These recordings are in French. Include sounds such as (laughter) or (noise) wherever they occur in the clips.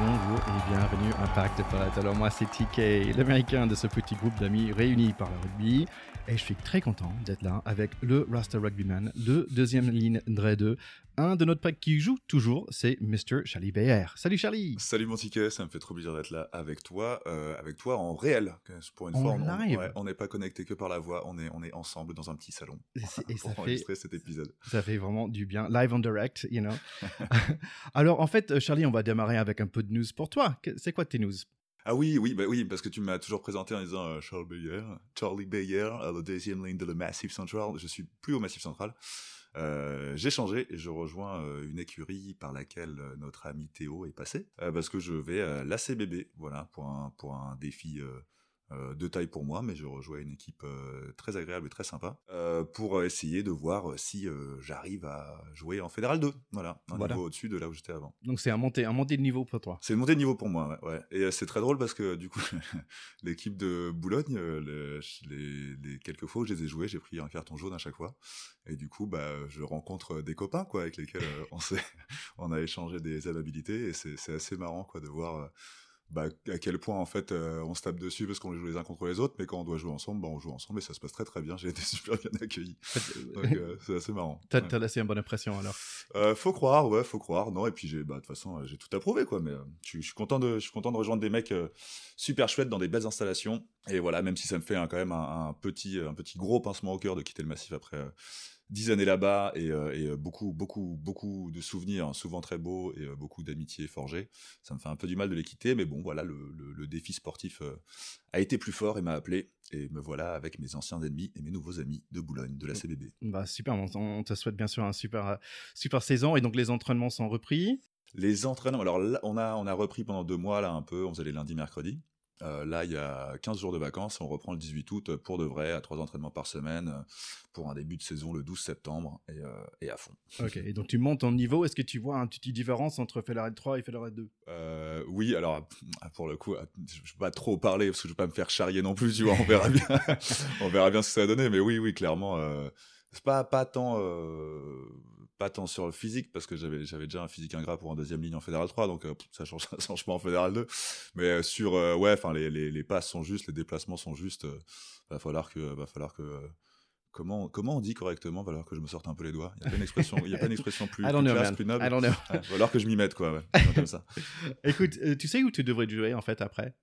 bonjour et bienvenue à Impact Pot. Alors moi c'est TK, l'américain de ce petit groupe d'amis réunis par le rugby. Et je suis très content d'être là avec le Rasta Rugbyman, le deuxième ligne Dre 2, un de notre pack qui joue toujours, c'est Mr. Charlie Bayer. Salut Charlie Salut mon ticket, ça me fait trop plaisir d'être là avec toi, euh, avec toi en réel. Pour une fois, on n'est pas connecté que par la voix, on est, on est ensemble dans un petit salon et, (laughs) pour ça enregistrer cet épisode. Ça fait vraiment du bien, live on direct, you know. (laughs) Alors en fait, Charlie, on va démarrer avec un peu de news pour toi. C'est quoi tes news? Ah oui, oui, bah oui, parce que tu m'as toujours présenté en disant euh, Charlie Bayer, Charlie Bayer, le deuxième ligne de le Massif Central. Je suis plus au Massif Central. Euh, j'ai changé et je rejoins euh, une écurie par laquelle notre ami Théo est passé parce que je vais à l'ACBB, voilà, pour un, pour un défi euh, de taille pour moi, mais je rejoins une équipe euh, très agréable et très sympa euh, pour essayer de voir si j'arrive à jouer en Fédéral 2. Voilà, un niveau au-dessus de là où j'étais avant. Donc c'est un montée, un montée de niveau pour toi. C'est une montée de niveau pour moi, ouais. Et c'est très drôle parce que du coup, (laughs) l'équipe de Boulogne, les, quelques fois où je les ai joués, j'ai pris un carton jaune à chaque fois. Et du coup, bah, je rencontre des copains quoi, avec lesquels on, (laughs) on a échangé des amabilités et c'est assez marrant quoi, de voir bah, à quel point en fait euh, on se tape dessus parce qu'on joue les uns contre les autres, mais quand on doit jouer ensemble, bah, on joue ensemble et ça se passe très très bien. (laughs) J'ai été super bien accueilli. (laughs) Donc euh, c'est assez marrant. T'as as laissé une bonne impression alors euh, Faut croire, ouais, faut croire. Non, et puis bah, de toute façon, j'ai tout approuvé quoi. Mais je suis content de, je suis content de rejoindre des mecs super chouettes dans des belles installations. Et voilà, même si ça me fait quand même un, un, petit, un petit gros pincement au cœur de quitter le massif après dix années là-bas et, euh, euh, beaucoup, beaucoup, beaucoup de souvenirs, hein, souvent très beaux et euh, beaucoup d'amitiés forgées. Ça me fait un peu du mal de les quitter, mais bon, voilà, le, défi sportif a été plus fort et m'a appelé. Et me voilà avec mes anciens ennemis et mes nouveaux amis de Boulogne, de la CBB. Bah super, on, te souhaite bien sûr un super, super saison. Et donc les entraînements sont repris Les entraînements, alors là, on a, on a repris pendant deux mois, là, un peu. On faisait les lundis, mercredis. Euh, là, il y a 15 jours de vacances, on reprend le 18 août pour de vrai, à trois entraînements par semaine, euh, pour un début de saison le 12 septembre, et, euh, et à fond. Ok, et donc tu montes en niveau, est-ce que tu vois une petite différence entre Featherhead 3 et Featherhead 2 Oui, alors pour le coup, je ne vais pas trop parler, parce que je ne vais pas me faire charrier non plus, tu vois, on verra bien, (laughs) on verra bien ce que ça va donner, mais oui, oui, clairement, c'est pas, pas tant pas tant sur le physique parce que j'avais j'avais déjà un physique ingrat pour un deuxième ligne en fédéral 3 donc euh, ça change (laughs) ça change pas en fédéral 2 mais euh, sur euh, ouais enfin les, les, les, passes sont justes les déplacements sont justes va falloir que va falloir que comment comment on dit correctement va falloir que je me sorte un peu les doigts. Il y a pas une expression il y a pas une expression plus, (laughs) plus classe plus noble. Va falloir que je m'y mette quoi ouais, comme ça. (laughs) Écoute tu sais où tu devrais jouer en fait après?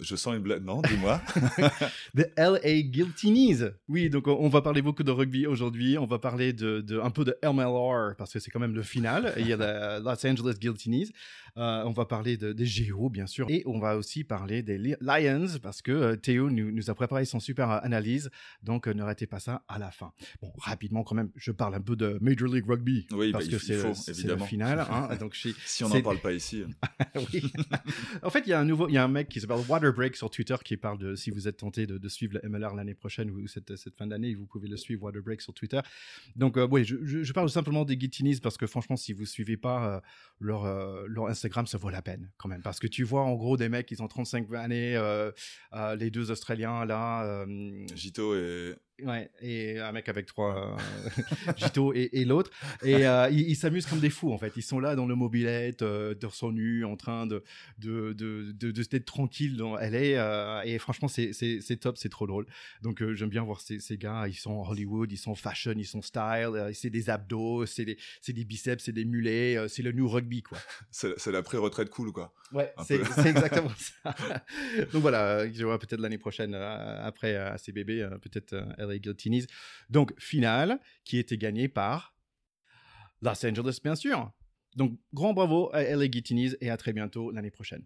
Je sens une blague. Non, dis-moi. (laughs) The LA Guilty Oui, donc on va parler beaucoup de rugby aujourd'hui. On va parler de, un peu de MLR parce que c'est quand même le final. il y a la (laughs) Los Angeles Guilty euh, on va parler de, des Géo, bien sûr. Et on va aussi parler des Lions parce que euh, Théo nous, a préparé son super analyse. Donc euh, ne ratez pas ça à la fin. Bon, rapidement quand même, je parle un peu de Major League Rugby. Oui, parce bah, que c'est le final. Hein. (laughs) donc, si on n'en parle pas ici. oui. en fait, il y a un nouveau, y a un mec qui s'appelle Waterbreak sur Twitter qui parle de si vous êtes tenté de, suivre le MLR l'année prochaine ou cette, cette fin d'année, vous pouvez le suivre Waterbreak sur Twitter. Donc oui, je, parle simplement des Guitinis parce que franchement, si vous suivez pas leur, leur Instagram, ça vaut la peine quand même. Parce que tu vois en gros des mecs qui ont 35 années, euh, euh, les deux Australiens là. Euh, Gito et Ouais, et un mec avec trois (laughs) Gito et, et l'autre. Et euh, ils s'amusent comme des fous, en fait. Ils sont là dans le mobilette, euh, torse nu, en train de, de, de, de, de tranquille dans LA. Euh, et franchement, c'est top, c'est trop drôle. Donc, euh, j'aime bien voir ces, ces, gars. Ils sont Hollywood, ils sont fashion, ils sont style. Euh, c'est des abdos, c'est des, des, biceps, c'est des mulets. c'est le new rugby, quoi. (laughs) C'est la pré-retraite cool, quoi. Ouais, c'est exactement (laughs) ça. Donc voilà, je vois peut-être l'année prochaine, après à ces bébés, peut-être LA Guiltinis. Donc, finale qui était gagnée par Los Angeles, bien sûr. Donc, grand bravo à LA Guiltinis et à très bientôt l'année prochaine.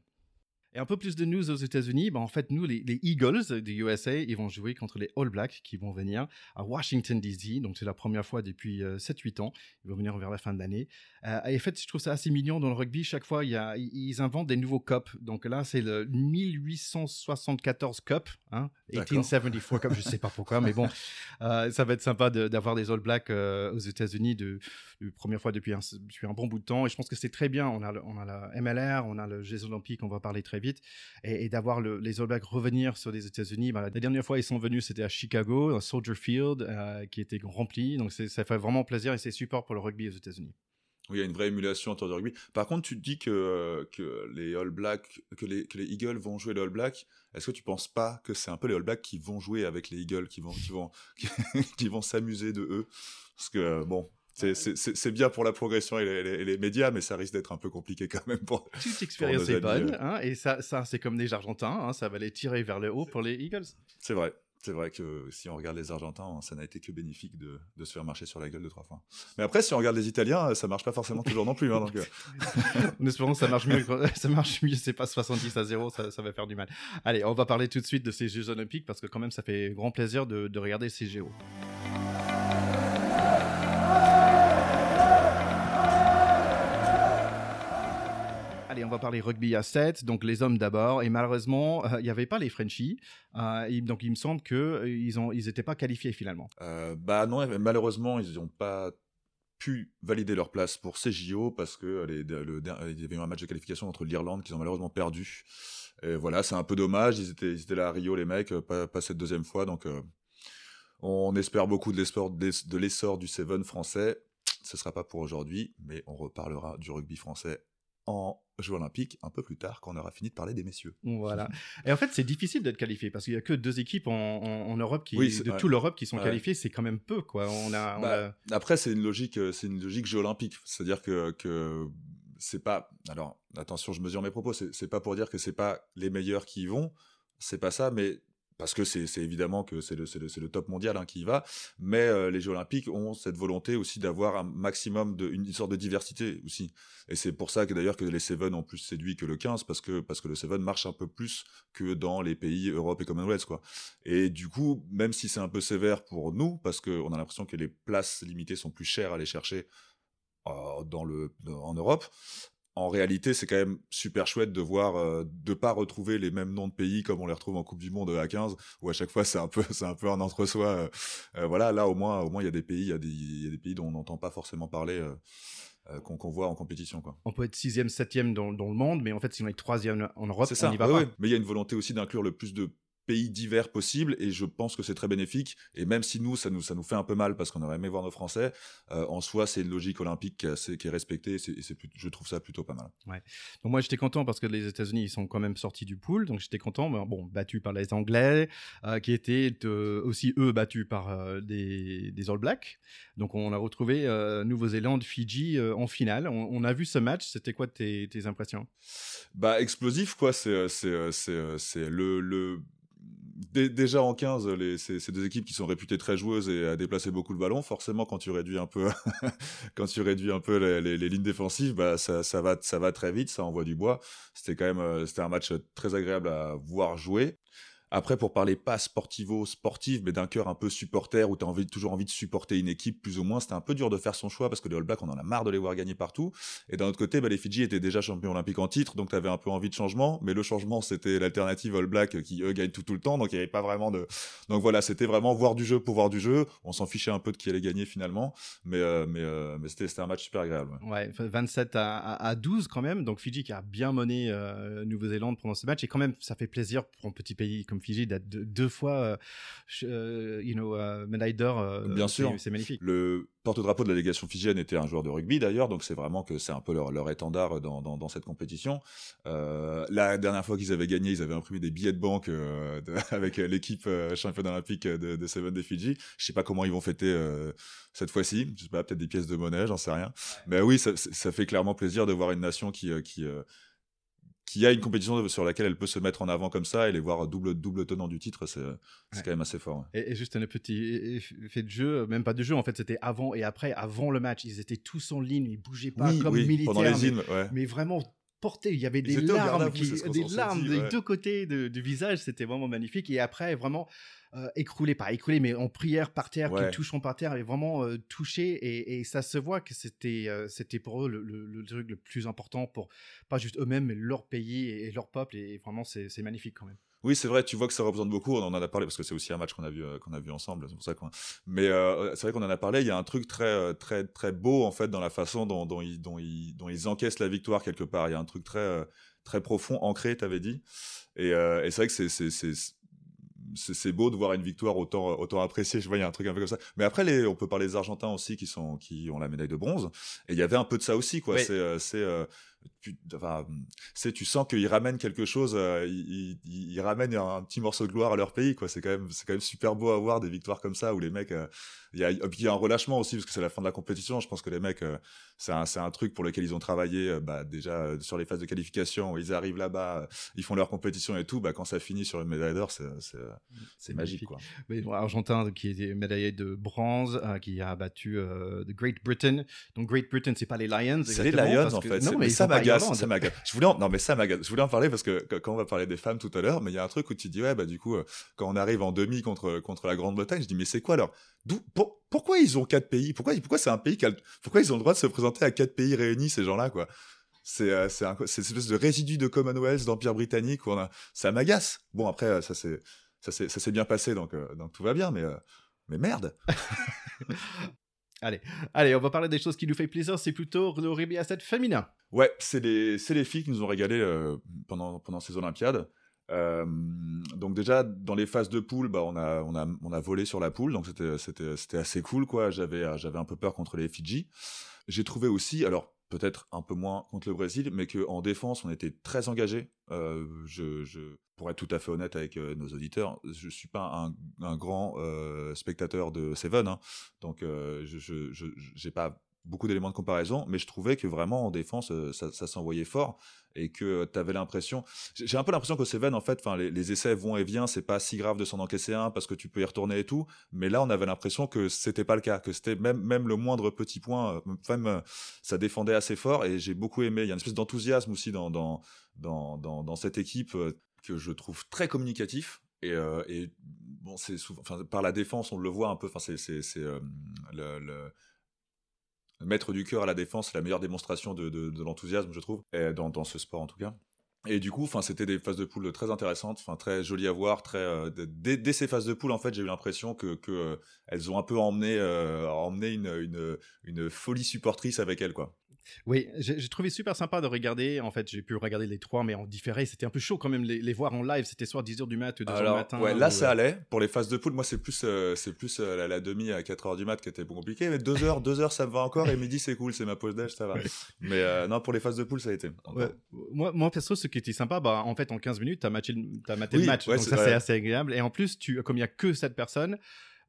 Et un peu plus de news aux États-Unis, ben en fait, nous, les, Eagles du USA, ils vont jouer contre les All Blacks qui vont venir à Washington, D.C. Donc, c'est la première fois depuis 7-8 euh, ans. Ils vont venir vers la fin de l'année. Euh, et en fait, je trouve ça assez mignon dans le rugby. Chaque fois, il y a, ils inventent des nouveaux cups. Donc là, c'est le 1874 Cup, hein, 1874 Cup, je sais pas pourquoi, mais bon, (laughs) euh, ça va être sympa d'avoir des All Blacks aux États-Unis de, de, première fois depuis un, depuis un bon bout de temps. Et je pense que c'est très bien. On a, on a la MLR, on a le Jeux Olympiques, on va parler très vite, et, d'avoir les All Blacks revenir sur les États-Unis. Bah, la dernière fois ils sont venus, c'était à Chicago, à Soldier Field, euh, qui était rempli. Donc ça fait vraiment plaisir et c'est support pour le rugby aux États-Unis. Oui, il y a une vraie émulation autour du rugby. Par contre, tu te dis que, que les All Blacks, que les, Eagles vont jouer les All Blacks. Est-ce que tu penses pas que c'est un peu les All Blacks qui vont jouer avec les Eagles, qui vont, qui vont, (laughs) qui, vont s'amuser de eux? Parce que bon, c'est bien pour la progression et les, les, médias, mais ça risque d'être un peu compliqué quand même pour. (laughs) Toute expérience est bonne, hein, et ça, ça c'est comme les Argentins, hein, ça va les tirer vers le haut pour les Eagles. C'est vrai. C'est vrai que si on regarde les Argentins, ça n'a été que bénéfique de, de, se faire marcher sur la gueule deux, trois fois. Mais après, si on regarde les Italiens, ça marche pas forcément toujours non plus. Hein, donc... (laughs) en euh. espérant que ça marche mieux. Ça marche mieux, c'est pas 70 à 0, ça, ça, va faire du mal. Allez, on va parler tout de suite de ces Jeux Olympiques parce que quand même, ça fait grand plaisir de, de regarder ces On va parler rugby à 7, donc les hommes d'abord. Et malheureusement, euh, il n'y avait pas les Frenchies. Euh, donc il me semble qu'ils euh, ils n'étaient pas qualifiés finalement. bah non, malheureusement, ils n'ont pas pu valider leur place pour ces JO parce que y avait eu un match de qualification entre l'Irlande qu'ils ont malheureusement perdu. Et voilà, c'est un peu dommage. Ils étaient, ils étaient là à Rio, les mecs, pas, cette deuxième fois. Donc, on espère beaucoup de l'essor du Seven français. Ce sera pas pour aujourd'hui, mais on reparlera du rugby français en Jeux Olympiques un peu plus tard quand on aura fini de parler des messieurs. Voilà. (laughs) Et en fait, c'est difficile d'être qualifié parce qu'il y a que deux équipes en, Europe qui, de toute l'Europe qui sont qualifiées. C'est quand même peu, quoi. On a, bah, Après, c'est une logique, euh, c'est une logique Jeux Olympiques. C'est-à-dire que, que c'est pas. Alors, attention, je mesure mes propos. C'est pas pour dire que c'est pas les meilleurs qui y vont. C'est pas ça, mais parce que c'est évidemment que c'est le, top mondial hein, qui y va, mais euh, les Jeux Olympiques ont cette volonté aussi d'avoir un maximum de une sorte de diversité aussi. Et c'est pour ça que d'ailleurs que les Seven ont plus séduit que le 15 parce que parce que le Seven marche un peu plus que dans les pays Europe et Commonwealth quoi. Et du coup, même si c'est un peu sévère pour nous parce qu'on a l'impression que les places limitées sont plus chères à aller chercher euh, dans le en Europe, en réalité, c'est quand même super chouette de voir, euh, de pas retrouver les mêmes noms de pays comme on les retrouve en Coupe du Monde à 15, où à chaque fois c'est un peu, (laughs) c'est un peu un entre-soi. Euh, euh, voilà, là au moins, au moins il y a des pays, il y, a des, pays dont on n'entend pas forcément parler. qu'on voit en compétition. Quoi. On peut être sixième, septième dans, dans le monde, mais en fait, si on est troisième en Europe, ça. on n'y va pas. Mais il y a une volonté aussi d'inclure le plus de pays divers possibles et je pense que c'est très bénéfique. Et même si nous ça nous ça nous fait un peu mal parce qu'on aurait aimé voir nos Français euh, en soi c'est une logique olympique qui est, qui est respectée et, c'est, je trouve ça plutôt pas mal. Ouais. Donc moi j'étais content parce que les États-Unis ils sont quand même sortis du pool donc j'étais content mais bon battus par les Anglais euh, qui étaient euh, aussi eux battus par des, des, All Blacks. Donc on a retrouvé Nouvelle-Zélande Fidji en finale. On, a vu ce match. C'était quoi tes, tes impressions? Bah explosif quoi. C'est c'est c'est le, le déjà en 15, les, c'est, deux équipes qui sont réputées très joueuses et à déplacer beaucoup le ballon. Forcément, quand tu réduis un peu, (laughs) quand tu réduis un peu les, lignes défensives, bah ça, ça, va, ça va très vite, ça envoie du bois. C'était quand même, euh, c'était un match très agréable à voir jouer. Après, pour parler pas sportivo, sportif, mais d'un cœur un peu supporter, où tu as envie, toujours envie de supporter une équipe, plus ou moins, c'était un peu dur de faire son choix parce que les All Blacks, on en a marre de les voir gagner partout. Et d'un autre côté, bah, les Fidji étaient déjà champions olympiques en titre, donc tu avais un peu envie de changement. Mais le changement, c'était l'alternative All Black qui, eux, gagnent tout, tout le temps, donc il n'y avait pas vraiment de. Donc voilà, c'était vraiment voir du jeu pour voir du jeu. On s'en fichait un peu de qui allait gagner finalement, mais, euh, mais, euh, mais c'était un match super agréable. Ouais, 27 à, à, 12 quand même, donc Fidji qui a bien mené euh, Nouvelle-Zélande pendant ce match, et quand même, ça fait plaisir pour un petit pays comme Fidji d'être deux fois, euh, euh, you know, euh, médaille d'or. Bien sûr, c'est magnifique. Le porte-drapeau de la délégation fidjienne était un joueur de rugby d'ailleurs, donc c'est vraiment que c'est un peu leur, leur étendard dans, dans, cette compétition. la dernière fois qu'ils avaient gagné, ils avaient imprimé des billets de banque (laughs) avec l'équipe championne olympique de, de, Seven des Fidji. Je sais pas comment ils vont fêter cette fois-ci. Je sais pas, peut-être des pièces de monnaie, j'en sais rien. Mais oui, ça, ça, fait clairement plaisir de voir une nation qui, qui qui a une compétition sur laquelle elle peut se mettre en avant comme ça et les voir double, double tenant du titre, c'est quand même assez fort. Et, juste un petit fait de jeu, même pas de jeu, en fait, c'était avant et après, avant le match. Ils étaient tous en ligne, ils bougeaient pas comme militaires. Pendant les mais, mais, vraiment Il y avait des larmes, des larmes des deux côtés du visage. C'était vraiment magnifique. Et après, vraiment, euh, écroulé, pas écroulé, mais en prière par terre, qui touchant par terre, et vraiment euh, touché. Et, ça se voit que c'était euh, c'était pour eux le, truc le plus important pour pas juste eux-mêmes, mais leur pays et, leur peuple. Et, vraiment, c'est magnifique quand même. Oui, c'est vrai, tu vois que ça représente beaucoup, on en a parlé parce que c'est aussi un match qu'on a vu qu'on a vu ensemble, c'est pour ça mais c'est vrai qu'on en a parlé, il y a un truc très très très beau en fait dans la façon dont, dont ils dont ils dont ils encaissent la victoire quelque part, il y a un truc très très profond, ancré, t'avais dit. Et, et c'est vrai que c'est c'est beau de voir une victoire autant autant appréciée. Je vois il y a un truc un peu comme ça. Mais après les, on peut parler des Argentins aussi qui sont qui ont la médaille de bronze. Et il y avait un peu de ça aussi quoi. C'est tu, enfin, c'est, tu sens qu'ils ramènent quelque chose, euh, ils, ils, ramènent un, petit morceau de gloire à leur pays, quoi. C'est quand même, c'est quand même super beau à voir des victoires comme ça où les mecs, euh, il y a, il y a un relâchement aussi parce que c'est la fin de la compétition. Je pense que les mecs, euh, c'est un, c'est un truc pour lequel ils ont travaillé, bah, déjà sur les phases de qualification, ils arrivent là-bas, ils font leur compétition et tout, bah, quand ça finit sur une médaille d'or, c'est, c'est, c'est magique, quoi. Argentin qui est médaillé de bronze, qui a battu The Great Britain. Donc Great Britain, c'est pas les Lions. C'est les Lions en fait. Non, mais ça m'agace, ça m'agace. Je voulais en... non mais ça m'agace. Je voulais en parler parce que quand on va parler des femmes tout à l'heure, mais il y a un truc où tu dis ouais bah du coup euh, quand on arrive en demi contre contre la Grande-Bretagne, je dis mais c'est quoi alors? D'où pourquoi ils ont quatre pays? Pourquoi pourquoi c'est un pays qui pourquoi ils ont le droit de se présenter à quatre pays réunis ces gens-là quoi? C'est euh, c'est une espèce de résidu de Commonwealth d'empire britannique où on a ça m'agace. Bon après euh, ça c'est ça s'est bien passé donc donc tout va bien mais mais merde. (laughs) Allez, allez, on va parler des choses qui nous fait plaisir. C'est plutôt le rugby à 7 féminin. Ouais, c'est les, les filles qui nous ont régalé euh, pendant, pendant ces Olympiades. Euh, donc déjà dans les phases de poule, bah on a on a on a volé sur la poule, donc c'était assez cool quoi. J'avais j'avais un peu peur contre les Fidji. J'ai trouvé aussi, alors peut-être un peu moins contre le Brésil, mais qu'en défense, on était très engagé. Euh, je, je, pour être tout à fait honnête avec euh, nos auditeurs, je suis pas un, grand euh, spectateur de Seven, hein, donc je j'ai pas beaucoup d'éléments de comparaison, mais je trouvais que vraiment en défense, euh, ça, s'envoyait fort et que tu avais l'impression. J'ai un peu l'impression que Seven, en fait, les, les essais vont et viennent, c'est pas si grave de s'en encaisser un parce que tu peux y retourner et tout, mais là, on avait l'impression que c'était pas le cas, que c'était même, même le moindre petit point, euh, même euh, ça défendait assez fort et j'ai beaucoup aimé. Il y a une espèce d'enthousiasme aussi dans, dans, dans, cette équipe que je trouve très communicatif et, bon c'est souvent enfin par la défense on le voit un peu enfin c'est c'est le, mettre du cœur à la défense, c'est la meilleure démonstration de, l'enthousiasme, je trouve, dans, ce sport en tout cas. Et du coup, enfin, c'était des phases de poule très intéressantes, enfin très jolies à voir, très euh, dès, ces phases de poule, en fait, j'ai eu l'impression que, euh, elles ont un peu emmené, euh, emmené une, une, une folie supportrice avec elles, quoi. Oui, j'ai trouvé super sympa de regarder. En fait, j'ai pu regarder les trois, mais en différé. C'était un peu chaud quand même les, les voir en live. C'était soit 10h du mat ou 2h du matin. Ouais, là, ça allait. Pour les phases de poule, moi, c'est plus, euh, c'est plus euh, la, demi à 4h du mat qui était compliqué. Mais 2h, 2h, ça me va encore. Et midi, c'est cool. C'est ma pause d'âge, ça va. mais euh, non, pour les phases de poule, ça a été. Moi, moi, perso, ce qui était sympa, bah, en fait, en 15 minutes, t'as maté, as maté le match. donc ça, c'est assez agréable. Et en plus, tu, comme il y a que cette personne,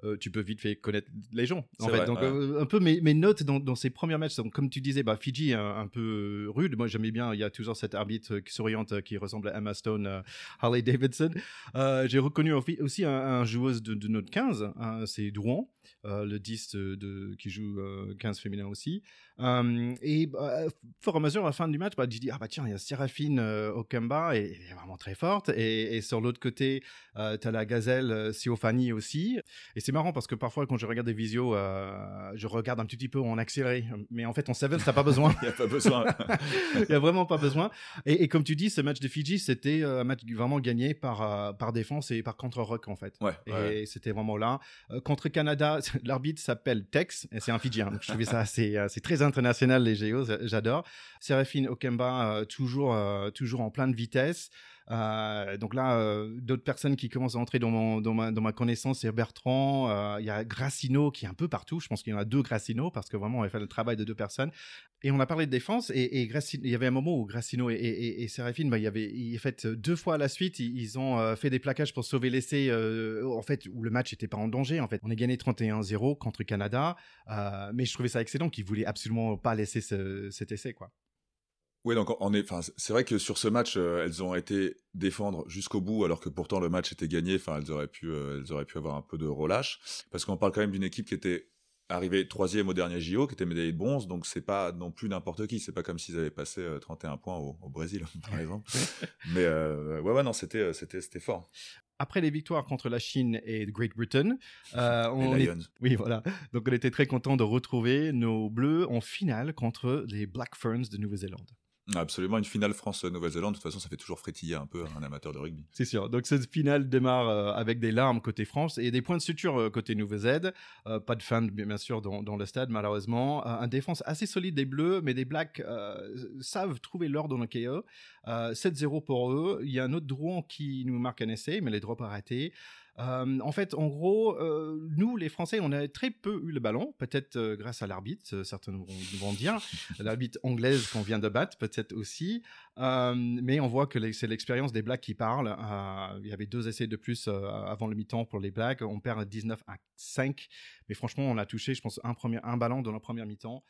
euh, tu peux vite fait connaître les gens. En fait. donc, euh, un peu mes, mes notes dans, dans, ces premiers matchs. Donc, comme tu disais, bah, Fidji un, un peu rude. Moi, j'aimais bien. Il y a toujours cet arbitre qui souriante qui ressemble à Emma Stone, euh, Harley Davidson. J'ai reconnu aussi un, un joueuse de, de notre 15, hein, c'est Douan. Euh, le 10 de, qui joue 15 euh, féminin aussi. Euh, et bah, fort à mesure, à la fin du match, bah, je dis, ah bah tiens, il y a Séraphine Okamba, et elle est vraiment très forte. Et, sur l'autre côté, tu as la gazelle Siofani aussi. Et c'est marrant parce que parfois, quand je regarde des visios, je regarde un petit peu en accéléré. Mais en fait, en 7, t'as pas besoin. (laughs) Il n'y a pas besoin. (laughs) Il n'y a vraiment pas besoin. Et, comme tu dis, ce match de Fidji, c'était un match vraiment gagné par, par défense et par contre-rock, en fait. Ouais, et c'était vraiment là. contre Canada, (laughs) l'arbitre s'appelle Tex, et c'est un Fidjien. Donc je trouvais ça assez, euh, c'est très international les géos, j'adore. Séraphine Okemba, euh, toujours, euh, toujours en pleine vitesse. Euh, donc là, euh, d'autres personnes qui commencent à entrer dans, ma, connaissance, c'est Bertrand, euh, il y a Grassino qui est un peu partout. Je pense qu'il y en a deux Grassino parce que vraiment, on a fait le travail de deux personnes. Et on a parlé de défense et, et il y avait un moment où Grassino et, et, et Séraphine, bah, fait deux fois à la suite, ils, ont fait des plaquages pour sauver l'essai, en fait, où le match n'était pas en danger. En fait, on a gagné 31-0 contre Canada, mais je trouvais ça excellent qu'ils voulaient absolument pas laisser ce, cet essai, quoi. Oui, donc on est, enfin, c'est vrai que sur ce match, euh, elles ont été défendre jusqu'au bout, alors que pourtant le match était gagné. Enfin, elles auraient pu, euh, elles auraient pu avoir un peu de relâche, parce qu'on parle quand même d'une équipe qui était arrivée troisième au dernier JO, qui était médaillée de bronze, donc c'est pas non plus n'importe qui. C'est pas comme s'ils avaient passé 31 euh, points au, Brésil, (laughs) par exemple. Mais ouais, ouais, non, c'était, c'était, c'était fort après les victoires contre la Chine et Great Britain, (laughs) on est... oui voilà, donc on était très content de retrouver nos Bleus en finale contre les Black Ferns de Nouvelle-Zélande. Absolument, une finale France-Nouvelle-Zélande, de toute façon, ça fait toujours frétiller un peu un amateur de rugby. C'est sûr. Donc, cette finale démarre euh, avec des larmes côté France et des points de suture euh, côté Nouvelle-Z. Euh, pas de fans, bien sûr, dans, le stade, malheureusement. un défense assez solide des Bleus, mais des Blacks savent trouver l'ordre dans le KO. 7-0 pour eux. Il y a un autre Drouan qui nous marque un essai, mais les drops arrêtés. Euh, en fait, en gros, euh, nous, les Français, on a très peu eu le ballon, peut-être euh, grâce à l'arbitre, certains vont, vont dire, (laughs) l'arbitre anglaise qu'on vient de battre, peut-être aussi. mais on voit que c'est l'expérience des Blacks qui parle. il y avait deux essais de plus avant le mi-temps pour les Blacks. On perd 19 à 5, mais franchement, on a touché, je pense, un, premier, un ballon dans la première mi-temps.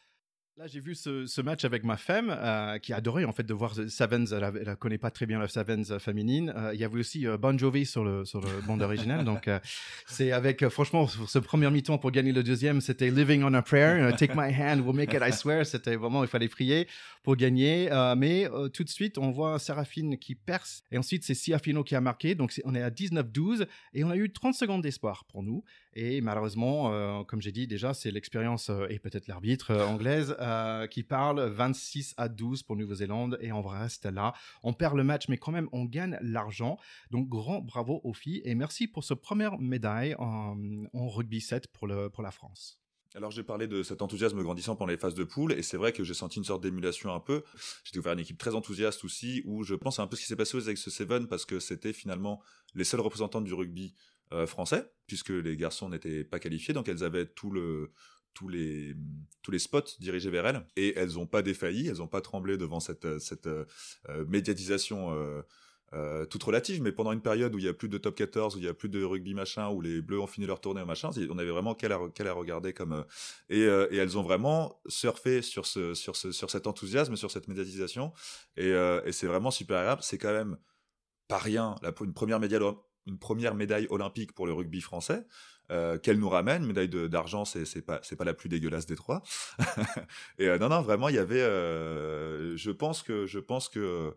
Là, j'ai vu ce, match avec ma femme euh, qui adorait en fait de voir Sevens. Elle, ne connaît pas très bien la Sevens euh, féminine. Euh, il y avait aussi Bon Jovi sur le sur le bande originale. donc c'est avec franchement ce premier mi-temps pour gagner le deuxième, c'était Living on a Prayer, Take my hand, we'll make it, I swear. C'était vraiment il fallait prier pour gagner. mais tout de suite, on voit Séraphine qui perce et ensuite c'est Siafino qui a marqué. Donc on est à 19-12 et on a eu 30 secondes d'espoir pour nous. Et malheureusement, comme j'ai dit déjà, c'est l'expérience et peut-être l'arbitre anglaise euh, qui parle 26 à 12 pour Nouvelle-Zélande et on reste là. On perd le match, mais quand même, on gagne l'argent. Donc, grand bravo aux filles et merci pour ce première médaille en, rugby 7 pour, la France. Alors j'ai parlé de cet enthousiasme grandissant pendant les phases de poule et c'est vrai que j'ai senti une sorte d'émulation un peu. J'ai découvert une équipe très enthousiaste aussi où je pense à un peu ce qui s'est passé avec ce Seven parce que c'était finalement les seuls représentants du rugby euh, français puisque les garçons n'étaient pas qualifiés donc elles avaient tout le tous les, tous les spots dirigés vers elles, et elles n'ont pas défailli, elles n'ont pas tremblé devant cette, cette euh, médiatisation euh, toute relative, mais pendant une période où il y a plus de top 14, où il y a plus de rugby machin, où les Bleus ont fini leur tournée machin, on avait vraiment qu'elle à, qu'elle à regarder comme euh, et, et, elles ont vraiment surfé sur ce sur ce sur cet enthousiasme, sur cette médiatisation, et, et c'est vraiment super agréable. C'est quand même pas rien, la, une première médaille une première médaille olympique pour le rugby français. Euh, qu'elle nous ramène. Médaille d'argent, c'est pas pas la plus dégueulasse des trois. (laughs) et euh, non non vraiment il y avait, euh, je pense que je pense que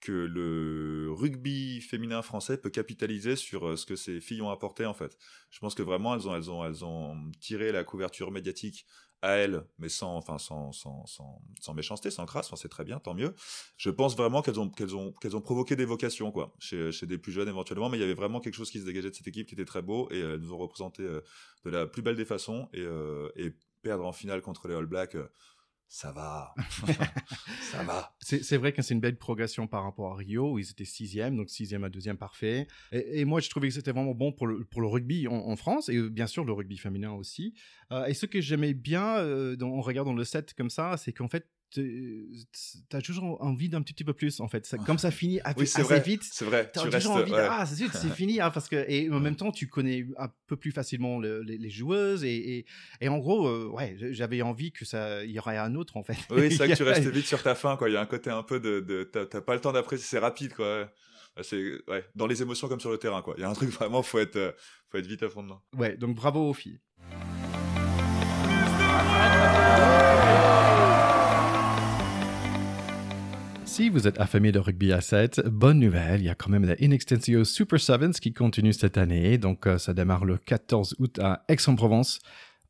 que le rugby féminin français peut capitaliser sur ce que ces filles ont apporté en fait. Je pense que vraiment elles ont elles ont elles ont tiré la couverture médiatique à elle, mais sans, enfin, sans, sans, sans, méchanceté, sans crasse, c'est très bien, tant mieux. Je pense vraiment qu'elles ont, provoqué des vocations, quoi, chez, des plus jeunes éventuellement, mais il y avait vraiment quelque chose qui se dégageait de cette équipe qui était très beau, et elles nous ont représenté euh, de la plus belle des façons, et, euh, et perdre en finale contre les All Blacks, euh, ça va. (laughs) ça va. C'est vrai que c'est une belle progression par rapport à Rio, où ils étaient sixième, donc sixième à deuxième parfait. Et, moi, je trouvais que c'était vraiment bon pour le, pour le rugby en, France, et bien sûr le rugby féminin aussi. Euh, et ce que j'aimais bien euh, en regardant le set comme ça, c'est qu'en fait, t'as toujours envie d'un petit, peu plus en fait. comme ça (laughs) finit assez vite, c'est vrai. T'as toujours envie, ah c'est c'est (laughs) fini hein, parce que et en même temps tu connais un peu plus facilement les, joueuses et, et, en gros euh, ouais j'avais envie que ça il y aurait un autre en fait. Oui c'est vrai (laughs) que tu restes vite sur ta fin quoi. Il y a un côté un peu de, de t'as pas le temps d'apprécier, c'est rapide quoi. C'est ouais dans les émotions comme sur le terrain quoi. Il y a un truc vraiment faut être euh, faut être vite à fond dedans. Ouais donc bravo aux filles. Si vous êtes affamé de rugby à 7, bonne nouvelle, il y a quand même la Inextensio Super Sevens qui continue cette année. Donc euh, ça démarre le 14 août à Aix-en-Provence.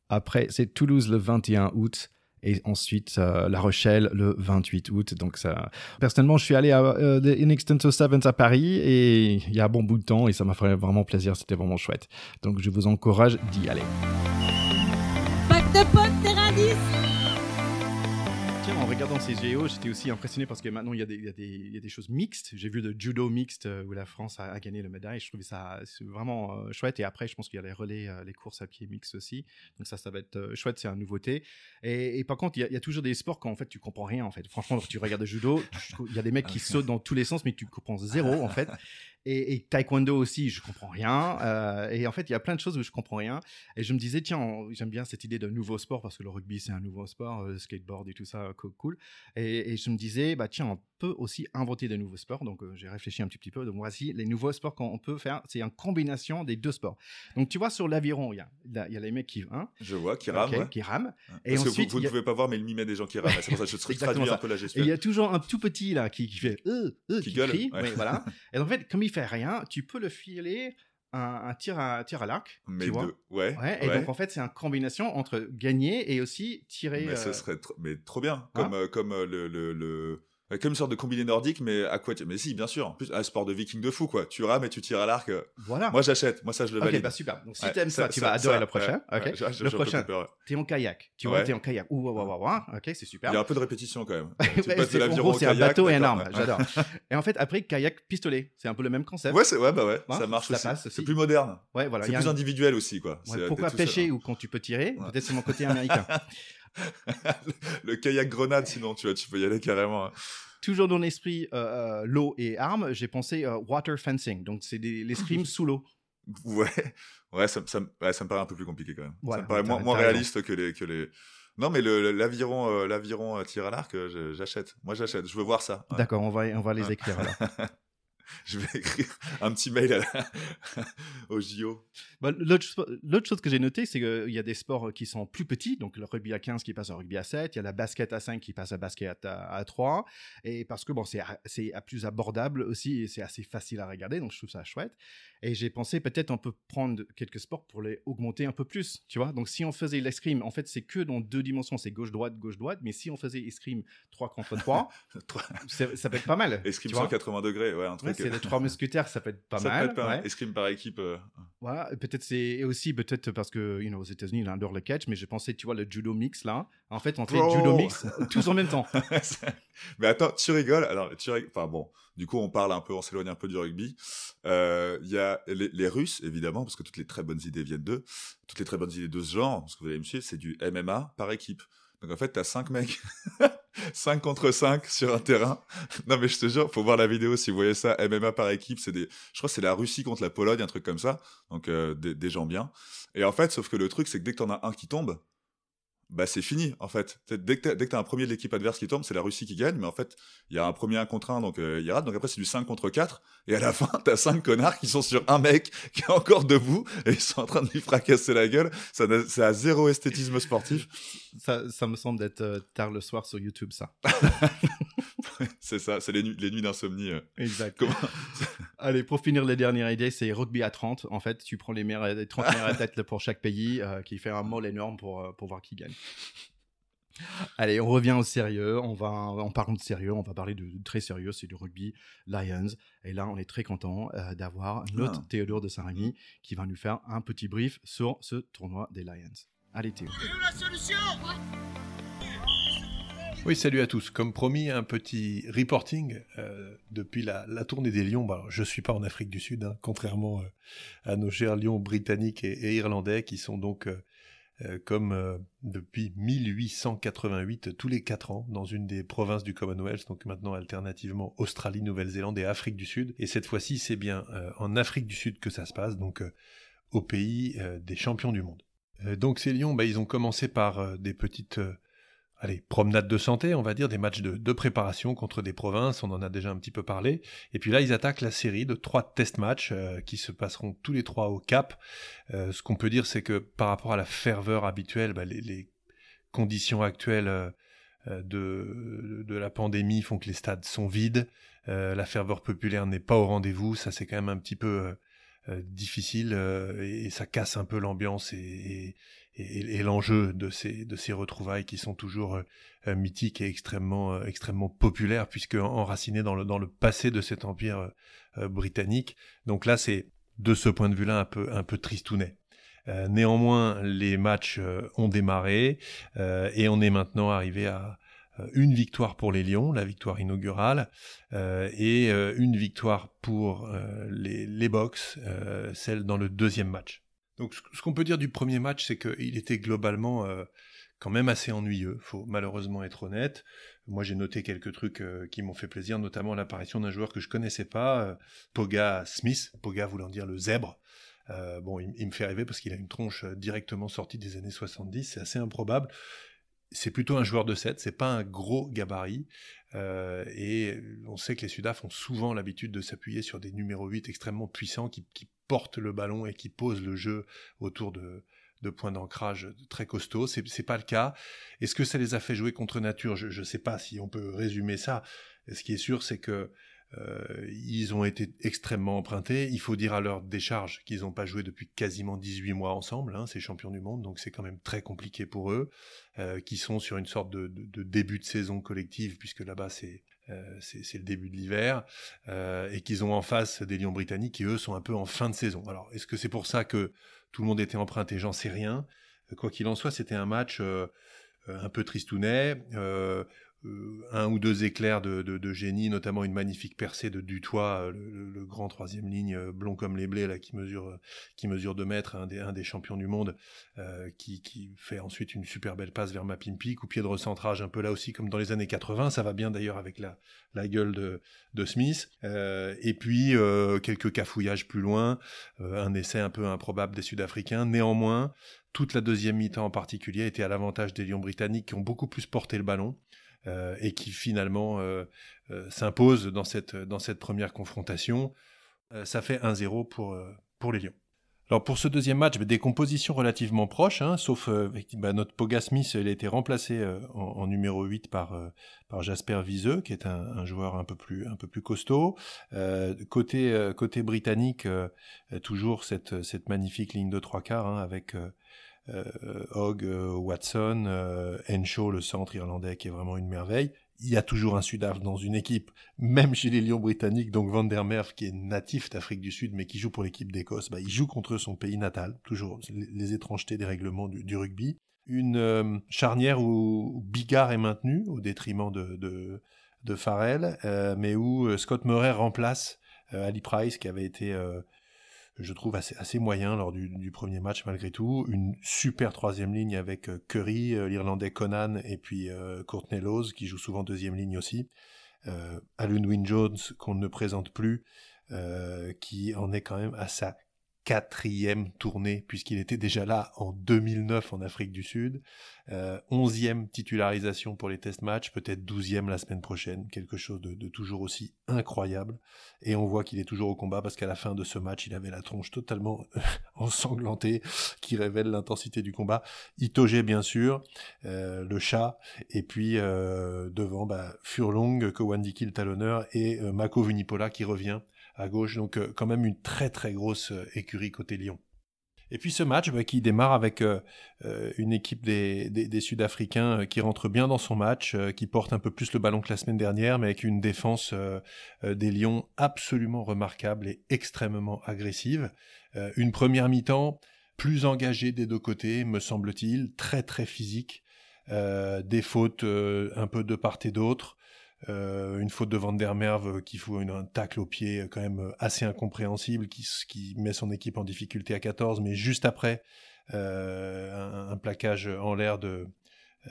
Après, c'est Toulouse le 21 août et ensuite euh, La Rochelle le 28 août. Donc personnellement, je suis allé à euh, Sevens à Paris et il y a un bon bout de temps et ça m'a fait vraiment plaisir. C'était vraiment chouette. Donc je vous encourage d'y aller. Regardant ces JO, j'étais aussi impressionné parce que maintenant il y a des, il y a des, il y a des choses mixtes. J'ai vu le judo mixte euh, où la France a, gagné le médaille. Je trouvais ça vraiment euh, chouette. Et après, je pense qu'il y a les relais, euh, les courses à pied mixtes aussi. Donc ça, ça va être chouette. C'est une nouveauté. Et, par contre, il y, a, toujours des sports quand en fait tu comprends rien. En fait, franchement, tu regardes le judo, il y a des mecs qui sautent dans tous les sens, mais tu comprends zéro en fait. (laughs) Et, taekwondo aussi, je comprends rien. Euh, et en fait, il y a plein de choses où je comprends rien. Et je me disais, tiens, j'aime bien cette idée de nouveau sport parce que le rugby, c'est un nouveau sport, le skateboard et tout ça, cool. Et, et, je me disais, bah tiens, peut aussi inventer de nouveaux sports. Donc, euh, j'ai réfléchi un petit, petit peu. Donc, voici les nouveaux sports qu'on peut faire. C'est une combinaison des deux sports. Donc, tu vois, sur l'aviron, il y a, y a les mecs qui. Hein, je vois, qui rament. Qui rament. Et Parce ensuite, que vous, ne pouvez pas voir, mais il mimait des gens qui rament. C'est pour ça que je (laughs) traduis un peu la gestion. Et il y a toujours un tout petit là qui, qui fait. Euh, euh, qui, gueule. Crie, voilà. (laughs) et en fait, comme il fait rien, tu peux le filer un, tir à, tir à l'arc. Mais tu vois ouais, Et donc, en fait, c'est une combinaison entre gagner et aussi tirer. Mais ce serait mais trop bien. Comme, hein comme le, le, le Euh, Comme une sorte de combiné nordique, mais aquatique. Mais si, bien sûr. En plus, un sport de viking de fou, quoi. Tu rames et tu tires à l'arc. euh, Voilà. Moi, j'achète. Moi, ça, je le ok, valide. bah super. Donc si Ouais, t'aimes ça, ça- tu ça- vas adorer ça, le prochain. ouais, ok. le prochain, t'es en kayak. Tu vois, t'es en kayak. Ouh, ouh, ouh, ouh. Ok, c'est super. Il y a un peu de répétition quand même. (laughs) Tu c'est- en gros, c'est un bateau et un arme. J'adore. (laughs) et en fait, après, kayak pistolet. C'est un peu le même concept. Ouais, ouais, bah ouais, Hein, ça marche ça aussi. C'est plus moderne. Ouais, voilà. c'est plus individuel aussi, quoi. Euh, pourquoi pêcher hein. ou quand tu peux tirer. Peut-être c'est mon côté américain. (laughs) (laughs) Le kayak grenade, sinon, tu vois, tu peux y aller carrément. hein. Toujours dans l'esprit euh, euh, l'eau et armes, j'ai pensé euh, water fencing. Donc, c'est l'escrime (laughs) sous l'eau. Ouais, ouais, ça, ça, ouais, ça me paraît un peu plus compliqué quand même. Voilà, ça me paraît moins, moins réaliste que les, que les. Non, mais l'aviron, euh, l'aviron tir à l'arc, j'achète. Moi, j'achète. Je veux voir ça. Ouais. D'accord, on va, on va les écrire alors. (laughs) (laughs) Je vais écrire un petit mail à la- (laughs) au JO. Bah, L'autre cho- l'autre chose que j'ai noté, c'est qu'il y a des sports qui sont plus petits, donc le rugby à 15 qui passe au rugby à 7, il y a la basket à 5 qui passe à basket à, à 3, et parce que bon, c'est plus abordable aussi, et c'est assez facile à regarder, donc je trouve ça chouette. Et j'ai pensé peut-être on peut prendre quelques sports pour les augmenter un peu plus, tu vois. Donc si on faisait l'escrime, en fait c'est que dans deux dimensions, c'est gauche-droite, gauche-droite, mais si on faisait escrime 3 contre 3, c'est- (laughs) ça peut être pas mal. Escrime tu vois. 180 degrés, ouais, un Ouais, truc. C'est les (laughs) trois mousquetaires, ça peut être pas ça mal. peut être pas ouais. Escrime par équipe. euh, Voilà, peut-être c'est et aussi peut-être parce que you know, aux États-Unis ils adorent le catch, mais je pensais tu vois le judo mix là. En fait, on fait Bro. judo mix tous en même temps. (laughs) Mais attends, tu rigoles? Alors, tu rigoles. Enfin bon, du coup, on parle un peu, on s'éloigne un peu du rugby. Euh, Il y a les, les Russes, évidemment, parce que toutes les très bonnes idées viennent d'eux. Toutes les très bonnes idées de ce genre, parce que vous allez me suivre, c'est du MMA par équipe. Donc en fait, t'as 5 mecs, (laughs) 5 contre 5 sur un terrain. Non mais je te jure, faut voir la vidéo si vous voyez ça, MMA par équipe, c'est des, je crois que c'est la Russie contre la Pologne, un truc comme ça. Donc euh, des, des gens bien. Et en fait, sauf que le truc, c'est que dès que t'en as un qui tombe, bah c'est fini en fait. Dès que que t'as un premier de l'équipe adverse qui tombe, c'est la Russie qui gagne, mais en fait, il y a un premier 1 contre 1, donc euh, il rate, donc après c'est du 5 contre 4, et à la (laughs) fin, t'as 5 connards qui sont sur un mec qui est encore debout, et ils sont en train de lui fracasser la gueule. Ça, c'est à zéro esthétisme sportif. (laughs) Ça, ça me semble d'être euh, tard le soir sur YouTube ça. (laughs) c'est ça, c'est les, nuits- les nuits d'insomnie. euh. Exact. Comment- Allez, pour finir les dernières idées, c'est rugby à 30. En fait, tu prends les, meilleurs, les 30 meilleures (laughs) têtes pour chaque pays euh, qui fait un molle énorme pour, euh, pour voir qui gagne. Allez, on revient au sérieux. On va, en parlant de sérieux, on va parler de, de très sérieux, c'est du rugby Lions. Et là, on est très content euh, d'avoir notre Ah. Théodore de Saint-Rémy qui va nous faire un petit brief sur ce tournoi des Lions. Allez, Théo. Oui, salut à tous. Comme promis, un petit reporting euh, depuis la, tournée des Lions. Bah, je suis pas en Afrique du Sud, hein, contrairement euh, à nos chers Lions britanniques et, irlandais qui sont donc, euh, comme depuis 1888, tous les quatre ans, dans une des provinces du Commonwealth, donc maintenant alternativement Australie, Nouvelle-Zélande et Afrique du Sud. Et cette fois-ci, c'est bien en Afrique du Sud que ça se passe, donc au pays des champions du monde. Donc ces Lions, bah, ils ont commencé par des petites... allez, promenade de santé, on va dire, des matchs de, préparation contre des provinces, on en a déjà un petit peu parlé. Et puis là, ils attaquent la série de trois test matchs euh, qui se passeront tous les trois au Cap. Euh, ce qu'on peut dire, c'est que par rapport à la ferveur habituelle, bah, les, conditions actuelles euh, de, la pandémie font que les stades sont vides. La ferveur populaire n'est pas au rendez-vous. Ça, c'est quand même un petit peu difficile et, ça casse un peu l'ambiance et, et, l'enjeu de ces, de ces retrouvailles qui sont toujours euh, euh, mythiques et extrêmement, euh, extrêmement populaires, puisque enracinés dans le, dans le passé de cet empire britannique. Donc là, c'est de ce point de vue-là un peu, un peu tristounet. Néanmoins, les matchs ont démarré et on est maintenant arrivé à une victoire pour les Lions, la victoire inaugurale, et une victoire pour les, les Box, celle dans le deuxième match. Donc ce, qu'on peut dire du premier match, c'est qu'il était globalement euh, quand même assez ennuyeux, faut malheureusement être honnête. Moi j'ai noté quelques trucs euh, qui m'ont fait plaisir, notamment l'apparition d'un joueur que je connaissais pas, euh, Poga Smith, Poga voulant dire le zèbre. Euh, bon, il, me fait rêver parce qu'il a une tronche directement sortie des années 70, c'est assez improbable. C'est plutôt un joueur de 7, c'est pas un gros gabarit. Et on sait que les Sudaf ont souvent l'habitude de s'appuyer sur des numéros 8 extrêmement puissants qui, portent le ballon et qui posent le jeu autour de, points d'ancrage très costauds. C'est, c'est pas le cas. Est-ce que ça les a fait jouer contre nature? Je ne sais pas si on peut résumer ça. Ce qui est sûr, c'est que euh, ils ont été extrêmement empruntés. Il faut dire à leur décharge qu'ils n'ont pas joué depuis quasiment 18 mois ensemble, hein, ces champions du monde, donc c'est quand même très compliqué pour eux, euh, qui sont sur une sorte de, de, début de saison collective, puisque là-bas c'est c'est le début de l'hiver, et qu'ils ont en face des Lions britanniques qui, eux, sont un peu en fin de saison. Alors, est-ce que c'est pour ça que tout le monde était emprunté J'en sais rien? Quoi qu'il en soit, c'était un match un peu tristounet. Euh, un ou deux éclairs de, génie, notamment une magnifique percée de Dutoit, euh, le, grand troisième ligne euh, blond comme les blés là qui mesure qui mesure 2 mètres, un des, champions du monde, qui, fait ensuite une super belle passe vers Mapimpi, coup pied de recentrage un peu là aussi comme dans les années 80, ça va bien d'ailleurs avec la, gueule de, de Smith, et puis quelques cafouillages plus loin, un essai un peu improbable des Sud-Africains, néanmoins toute la deuxième mi-temps en particulier était à l'avantage des Lions britanniques qui ont beaucoup plus porté le ballon. Euh, et qui finalement euh, euh, s'impose dans cette, dans cette première confrontation. ça fait 1-0 pour, pour les Lions. Alors pour ce deuxième match, bah, des compositions relativement proches, hein, sauf bah, notre Poga Smith, il a été remplacé en, numéro 8 par, par Jasper Viseux, qui est un, joueur un peu plus, un peu plus costaud. côté, côté britannique, toujours cette, cette magnifique ligne de trois quarts hein, avec euh, Hogg, euh, Watson, euh, Henshaw, le centre irlandais qui est vraiment une merveille. Il y a toujours un Sudaf dans une équipe, même chez les Lions britanniques, donc Van der Merwe qui est natif d'Afrique du Sud mais qui joue pour l'équipe d'Écosse, bah, il joue contre son pays natal, toujours les étrangetés des règlements du, rugby. Une charnière où Bigard est maintenu au détriment de, de, de Farrell, mais où Scott Murray remplace Ali Price qui avait été je trouve assez, moyen lors du, premier match malgré tout. Une super troisième ligne avec euh, Curry, euh, l'Irlandais Conan et puis euh, Courtney Lowes qui joue souvent deuxième ligne aussi. Alun Wynne Jones qu'on ne présente plus, qui en est quand même à sa quatrième tournée, puisqu'il était déjà là en 2009 en Afrique du Sud. Euh, onzième titularisation pour les test matchs, peut-être douzième la semaine prochaine, quelque chose de, toujours aussi incroyable. Et on voit qu'il est toujours au combat parce qu'à la fin de ce match, il avait la tronche totalement (laughs) ensanglantée, qui révèle l'intensité du combat. Itoge, bien sûr, euh, le chat, et puis euh, devant bah, Furlong, Kowandiki le talonneur, et Mako Vunipola qui revient à gauche. Donc euh, quand même une très très grosse euh, écurie côté Lyon. Et puis ce match bah, qui démarre avec euh, une équipe des, Sud-Africains qui rentre bien dans son match, qui porte un peu plus le ballon que la semaine dernière, mais avec une défense des Lions absolument remarquable et extrêmement agressive. une première mi-temps plus engagée des deux côtés, me semble-t-il, très très physique, des fautes un peu de part et d'autre. Euh, une faute de Van der Merve qui fout une, un tacle au pied euh, quand même euh, assez incompréhensible, qui, qui, met son équipe en difficulté à 14, mais juste après, un, un, plaquage en l'air de,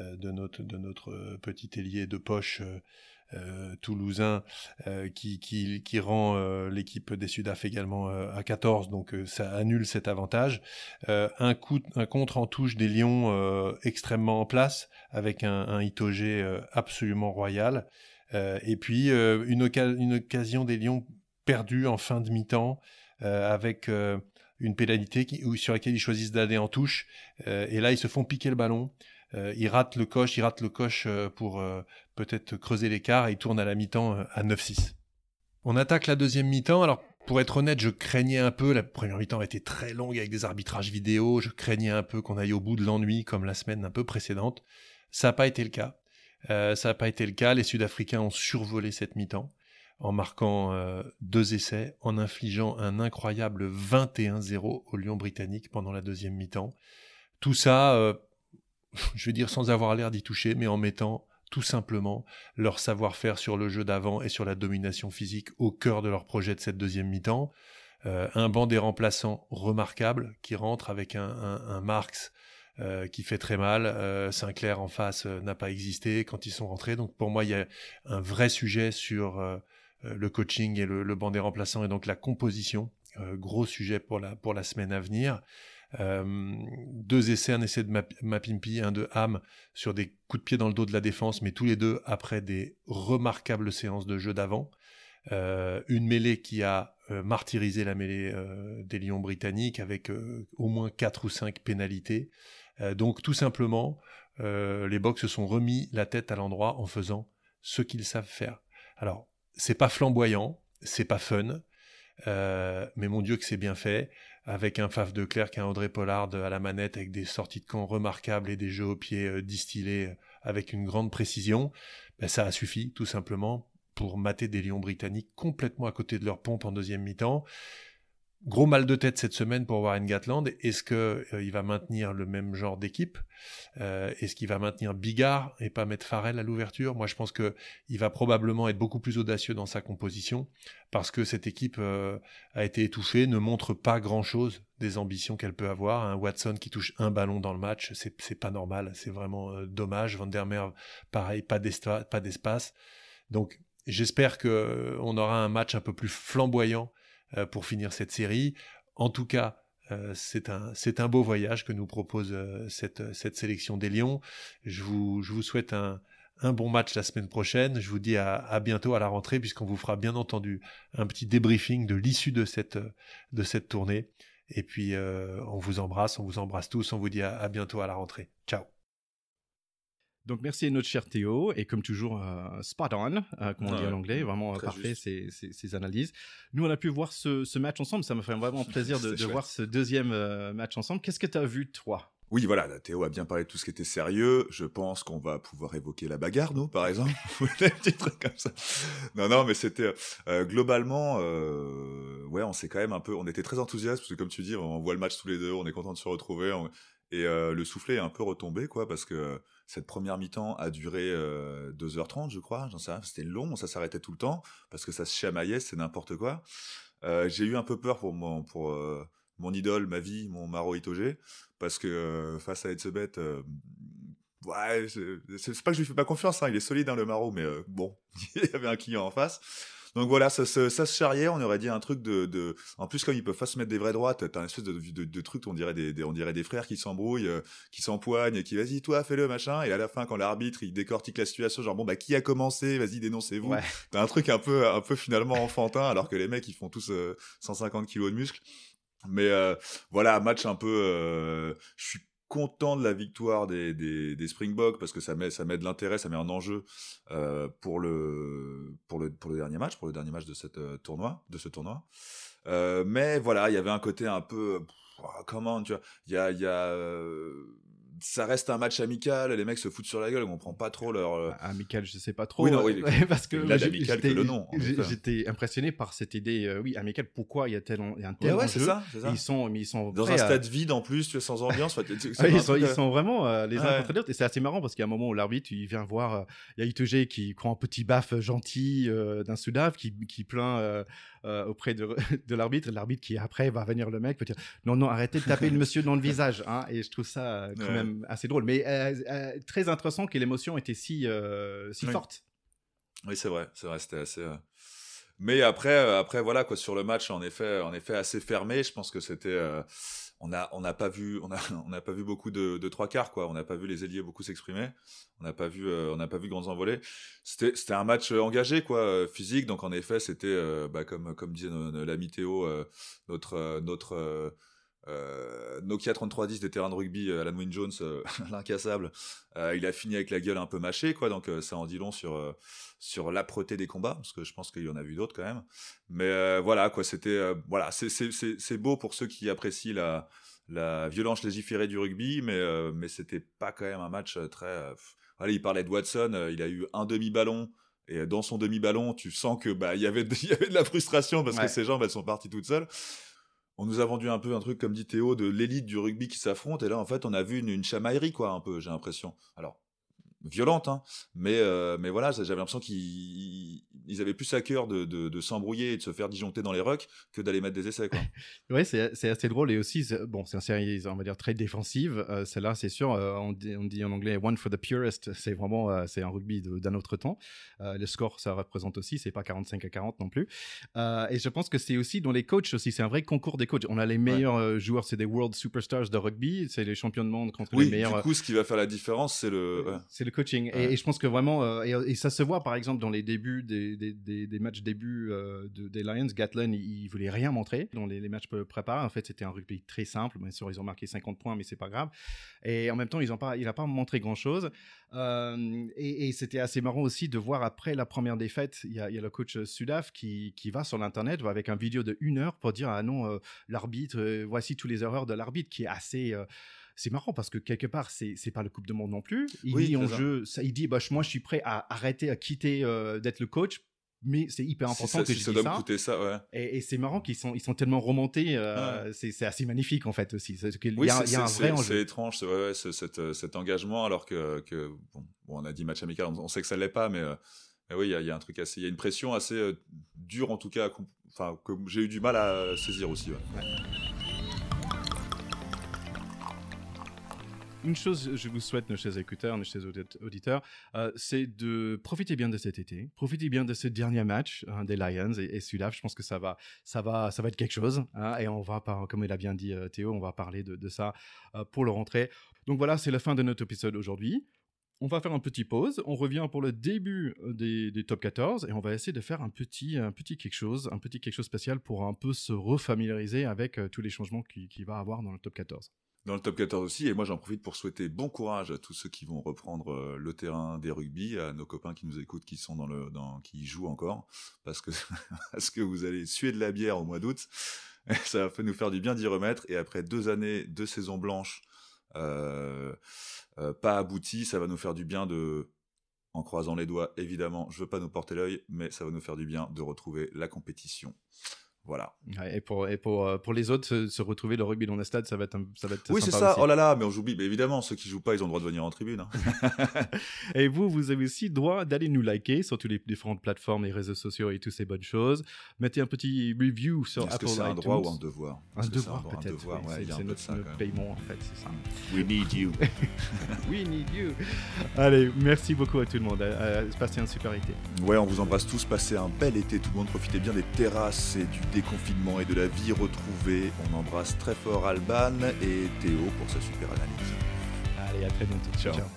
de, notre, de notre petit ailier de poche euh, toulousain qui, qui, qui, rend l'équipe des Sudaf également à 14, donc ça annule cet avantage. un, coup, un contre en touche des Lions extrêmement en place, avec un, un Itogé absolument royal. Euh, et puis euh, une, occasion des Lions perdue en fin de mi-temps euh, avec une pénalité sur laquelle ils choisissent d'aller en touche. et là, ils se font piquer le ballon. ils ratent le coche, ils ratent le coche pour peut-être creuser l'écart et ils tournent à la mi-temps à 9-6. On attaque la deuxième mi-temps. Alors, pour être honnête, je craignais un peu. La première mi-temps a été très longue avec des arbitrages vidéo. Je craignais un peu qu'on aille au bout de l'ennui comme la semaine un peu précédente. Ça n'a pas été le cas. Euh, ça n'a pas été le cas. Les Sud-Africains ont survolé cette mi-temps en marquant euh, deux essais, en infligeant un incroyable 21-0 au Lyon britannique pendant la deuxième mi-temps. Tout ça, euh, (laughs) je veux dire sans avoir l'air d'y toucher, mais en mettant tout simplement leur savoir-faire sur le jeu d'avant et sur la domination physique au cœur de leur projet de cette deuxième mi-temps. un banc des remplaçants remarquable qui rentre avec un, un Marx euh, qui fait très mal. Euh, Sinclair en face euh, n'a pas existé quand ils sont rentrés. Donc pour moi, il y a un vrai sujet sur le coaching et le, banc des remplaçants et donc la composition. gros sujet pour la, pour la semaine à venir. deux essais, un essai de Mapimpi, un de Ham sur des coups de pied dans le dos de la défense, mais tous les deux après des remarquables séances de jeu d'avant. une mêlée qui a martyrisé la mêlée des Lions britanniques avec au moins quatre ou cinq pénalités. Euh, donc tout simplement, euh, les Box se sont remis la tête à l'endroit en faisant ce qu'ils savent faire. Alors, c'est pas flamboyant, c'est pas fun, euh, mais mon Dieu que c'est bien fait, avec un Faf de Clerc, un Audrey Pollard à la manette, avec des sorties de camp remarquables et des jeux au pied distillés avec une grande précision, ben, ça a suffi tout simplement pour mater des Lions britanniques complètement à côté de leur pompe en deuxième mi-temps. Gros mal de tête cette semaine pour Warren Gatland. Est-ce qu'il euh, va maintenir le même genre d'équipe? Euh, Est-ce qu'il va maintenir Bigard et pas mettre Farrell à l'ouverture? Moi, je pense qu'il va probablement être beaucoup plus audacieux dans sa composition parce que cette équipe euh, a été étouffée, ne montre pas grand-chose des ambitions qu'elle peut avoir. Un Watson qui touche un ballon dans le match, c'est pas normal, c'est vraiment dommage. Van der Merwe, pareil, pas d'espace. Donc, j'espère qu'on aura un match un peu plus flamboyant pour finir cette série. En tout cas, euh, c'est un, un, beau voyage que nous propose euh, cette, cette, sélection des Lions. Je vous, je vous souhaite un, un, bon match la semaine prochaine. Je vous dis à, à bientôt à la rentrée, puisqu'on vous fera bien entendu un petit débriefing de l'issue de cette, de cette tournée. Et puis, on vous embrasse, on vous embrasse tous, on vous dit à bientôt à la rentrée. Ciao donc merci à notre cher Théo et comme toujours euh, spot on, euh, comme on dit en anglais, vraiment euh, parfait ces, ces, analyses. Nous on a pu voir ce, ce match ensemble, ça me fait vraiment plaisir de, (laughs) de voir ce deuxième match ensemble. Qu'est-ce que tu as vu toi? Oui, voilà, Théo a bien parlé de tout ce qui était sérieux. Je pense qu'on va pouvoir évoquer la bagarre, nous, par exemple. (laughs) Des petits trucs comme ça. Non, non, mais c'était globalement, ouais, on s'est quand même un peu, on était très enthousiastes parce que comme tu dis, on voit le match tous les deux, on est content de se retrouver. Et le soufflet est un peu retombé, quoi, parce que cette première mi-temps a duré 2h30, je crois, j'en sais rien, c'était long, ça s'arrêtait tout le temps, parce que ça se chamaillait, c'est n'importe quoi. j'ai eu un peu peur pour mon, idole, ma vie, mon Maro Itoge, parce que face à Etzebet, ouais, c'est pas que je lui fais pas confiance, hein, il est solide, hein, le Maro, mais bon, (laughs) il y avait un client en face. Donc voilà, ça, ça, se charriait, on aurait dit un truc de, de... En plus, comme ils peuvent pas se mettre des vraies droites, t'as un espèce de, de, de, truc, on dirait des, on dirait des frères qui s'embrouillent, euh, qui s'empoignent, et qui vas-y, toi, fais-le, machin. Et à la fin, quand l'arbitre, il décortique la situation, genre, bon, bah, qui a commencé? Vas-y, dénoncez-vous. Ouais. T'as un truc un peu, un peu finalement enfantin, alors que les mecs, ils font tous 150 euh, kilos de muscles. Mais euh, voilà, match un peu... je suis content de la victoire des, des, Springboks parce que ça met, ça met de l'intérêt, ça met un enjeu euh, pour, le, pour, le, pour le dernier match, pour le dernier match de, cette, euh, tournoi, de ce tournoi. Euh, mais voilà, il y avait un côté un peu... comment, tu vois, il y a... ça reste un match amical, les mecs se foutent sur la gueule, on prend pas trop leur. Euh, amical, je sais pas trop. Oui, non, oui, (laughs) parce que amical que le nom. J'étais impressionné par cette idée, euh, oui, amical, pourquoi il y a tel, un tel ouais, c'est ça, ça, Ils sont, mais ils sont dans un stade vide en plus, tu es sans ambiance. (laughs) ils, sont, ils, sont, vraiment euh, les uns contre les autres, et c'est assez marrant parce qu'il y a un moment où l'arbitre il vient voir, il y a Itoge qui prend un petit baf gentil d'un Soudave qui, qui plaint auprès de, (laughs) de l'arbitre, l'arbitre qui après va venir le mec peut dire non non arrêtez de taper le monsieur dans le (laughs) visage, hein, et je trouve ça quand même assez drôle, mais euh, euh, très intéressant que l'émotion était si, euh, si forte. Oui, c'est vrai, c'est vrai, c'était assez. Mais après, après voilà quoi, sur le match, en effet, en effet assez fermé. Je pense que c'était, on a, on n'a pas vu, on a, (laughs) on n'a pas vu beaucoup de, trois quarts quoi. On n'a pas vu les ailiers beaucoup s'exprimer. On n'a pas vu, on n'a pas vu grands envolées. C'était, c'était un match engagé quoi, physique. Donc en effet, c'était, bah, comme, comme disait l'ami Théo, notre, notre euh, Nokia 3310 des terrains de rugby, euh, Alan Wynne Jones, euh, (laughs) l'incassable, il a fini avec la gueule un peu mâchée, quoi. Donc ça en dit long sur sur l'âpreté des combats, parce que je pense qu'il y en a vu d'autres quand même. Mais voilà, quoi. C'était voilà, c'est beau pour ceux qui apprécient la la violence légiférée du rugby, mais mais c'était pas quand même un match très. Allez, il parlait de Watson, il a eu un demi ballon. Et dans son demi-ballon, tu sens que bah il y avait (laughs) il y avait de la frustration parce que ses jambes elles sont parties toutes seules on nous a vendu un peu un truc, comme dit Théo, de l'élite du rugby qui s'affronte, et là, en fait, on a vu une, une chamaillerie, quoi, un peu, j'ai l'impression. Alors, violente, hein. mais, euh, mais voilà, j'avais l'impression qu'ils ils avaient plus à cœur de, de, de s'embrouiller et de se faire disjoncter dans les rucks que d'aller mettre des essais. Quoi. (laughs) ouais, c'est assez drôle et aussi, bon, c'est une série, on va dire, très défensive. Euh, Celle-là, c'est sûr, euh, on, dit, on, dit, en anglais one for the purest, c'est vraiment euh, c'est un rugby d'un autre temps. Le score, ça représente aussi, c'est pas 45 à 40 non plus. et je pense que c'est aussi dans les coachs aussi, c'est un vrai concours des coachs. On a les meilleurs joueurs, c'est des world superstars de rugby, c'est les champions de monde contre les meilleurs. Du coup, ce qui va faire la différence, c'est le. C'est le coaching. Et, je pense que vraiment, et, et, ça se voit par exemple dans les débuts des des, matchs début euh, de, des Lions, Gatlin, il, voulait rien montrer dans les, matchs préparés. En fait, c'était un rugby très simple. Bien sûr, ils ont marqué 50 points, mais c'est pas grave. Et en même temps, ils ont pas, il n'a pas montré grand chose. Euh, et, c'était assez marrant aussi de voir après la première défaite, il y a, le coach Sudaf qui, qui va sur l'internet avec un vidéo de une heure pour dire ah non, euh, l'arbitre, voici tous les erreurs de l'arbitre, qui est assez c'est marrant parce que quelque part, c'est c'est pas le Coupe de Monde non plus. Il dit en jeu, ça, il dit bah, moi je suis prêt à arrêter, à quitter d'être le coach mais c'est hyper important ça, que je ça dis doit me ça. coûter ça, ouais. Et, et c'est marrant qu'ils sont, ils sont tellement remontés. euh, c'est, c'est assez magnifique en fait aussi. C'est qu'il Oui, y a, c'est il y a un vrai enjeu. c'est étrange, c'est- ouais, ouais, ce- cet, euh, cet engagement, alors que, que bon, bon, on a dit match amical, on, on sait que ça l'est pas, mais, euh, mais oui, il y, a- il y a un truc assez, il y a une pression assez euh, dure en tout cas, enfin que j'ai eu du mal à saisir aussi. ouais. Une chose, je vous souhaite, nos chers écouteurs, nos chers audit- auditeurs, euh, c'est de profiter bien de cet été, profiter bien de ce dernier match hein, des Lions et, et celui-là, je pense que ça va, ça va, ça va être quelque chose. hein, et on va, comme il a bien dit euh, Théo, on va parler de, ça euh, pour le rentrer. Donc voilà, c'est la fin de notre épisode aujourd'hui. On va faire un petit pause. On revient pour le début des, top 14 et on va essayer de faire un petit, un petit quelque chose, un petit quelque chose spécial pour un peu se refamiliariser avec tous les changements qu'il qui va avoir dans le top 14. Dans le top 14 aussi, et moi j'en profite pour souhaiter bon courage à tous ceux qui vont reprendre euh, le terrain des rugby, à nos copains qui nous écoutent, qui sont dans le, qui jouent encore, parce que (laughs) parce que vous allez suer de la bière au mois d'août, (laughs) ça va nous faire du bien d'y remettre. Et après deux années, deux saisons blanches, euh, euh, pas abouties, ça va nous faire du bien de, en croisant les doigts, évidemment, je veux pas nous porter l'œil, mais ça va nous faire du bien de retrouver la compétition. Voilà. Ouais, et pour, et pour, euh, pour les autres, se, se retrouver le rugby dans le stade, ça va être, un- ça va être Oui, c'est ça. aussi. Oh là là, mais on j'oublie. Mais évidemment, ceux qui jouent pas, ils ont le droit de venir en tribune. hein. (laughs) Et vous, vous avez aussi droit d'aller nous liker sur toutes les différentes plateformes, les réseaux sociaux et toutes ces bonnes choses. Mettez un petit review sur Est-ce Apple que c'est un droit ou un devoir? Un devoir peut-être. Ouais, c'est- notre, ça, notre paiement en fait, c'est ça. We need you. (laughs) We need you. Allez, merci beaucoup à tout le monde. Euh, passez un super été. Ouais, on vous embrasse tous. Passez un bel été, tout le monde. Profitez bien des terrasses et du déconfinement et de la vie retrouvée. On embrasse très fort Alban et Théo pour sa super analyse. Allez, à très bientôt. Ciao. ciao.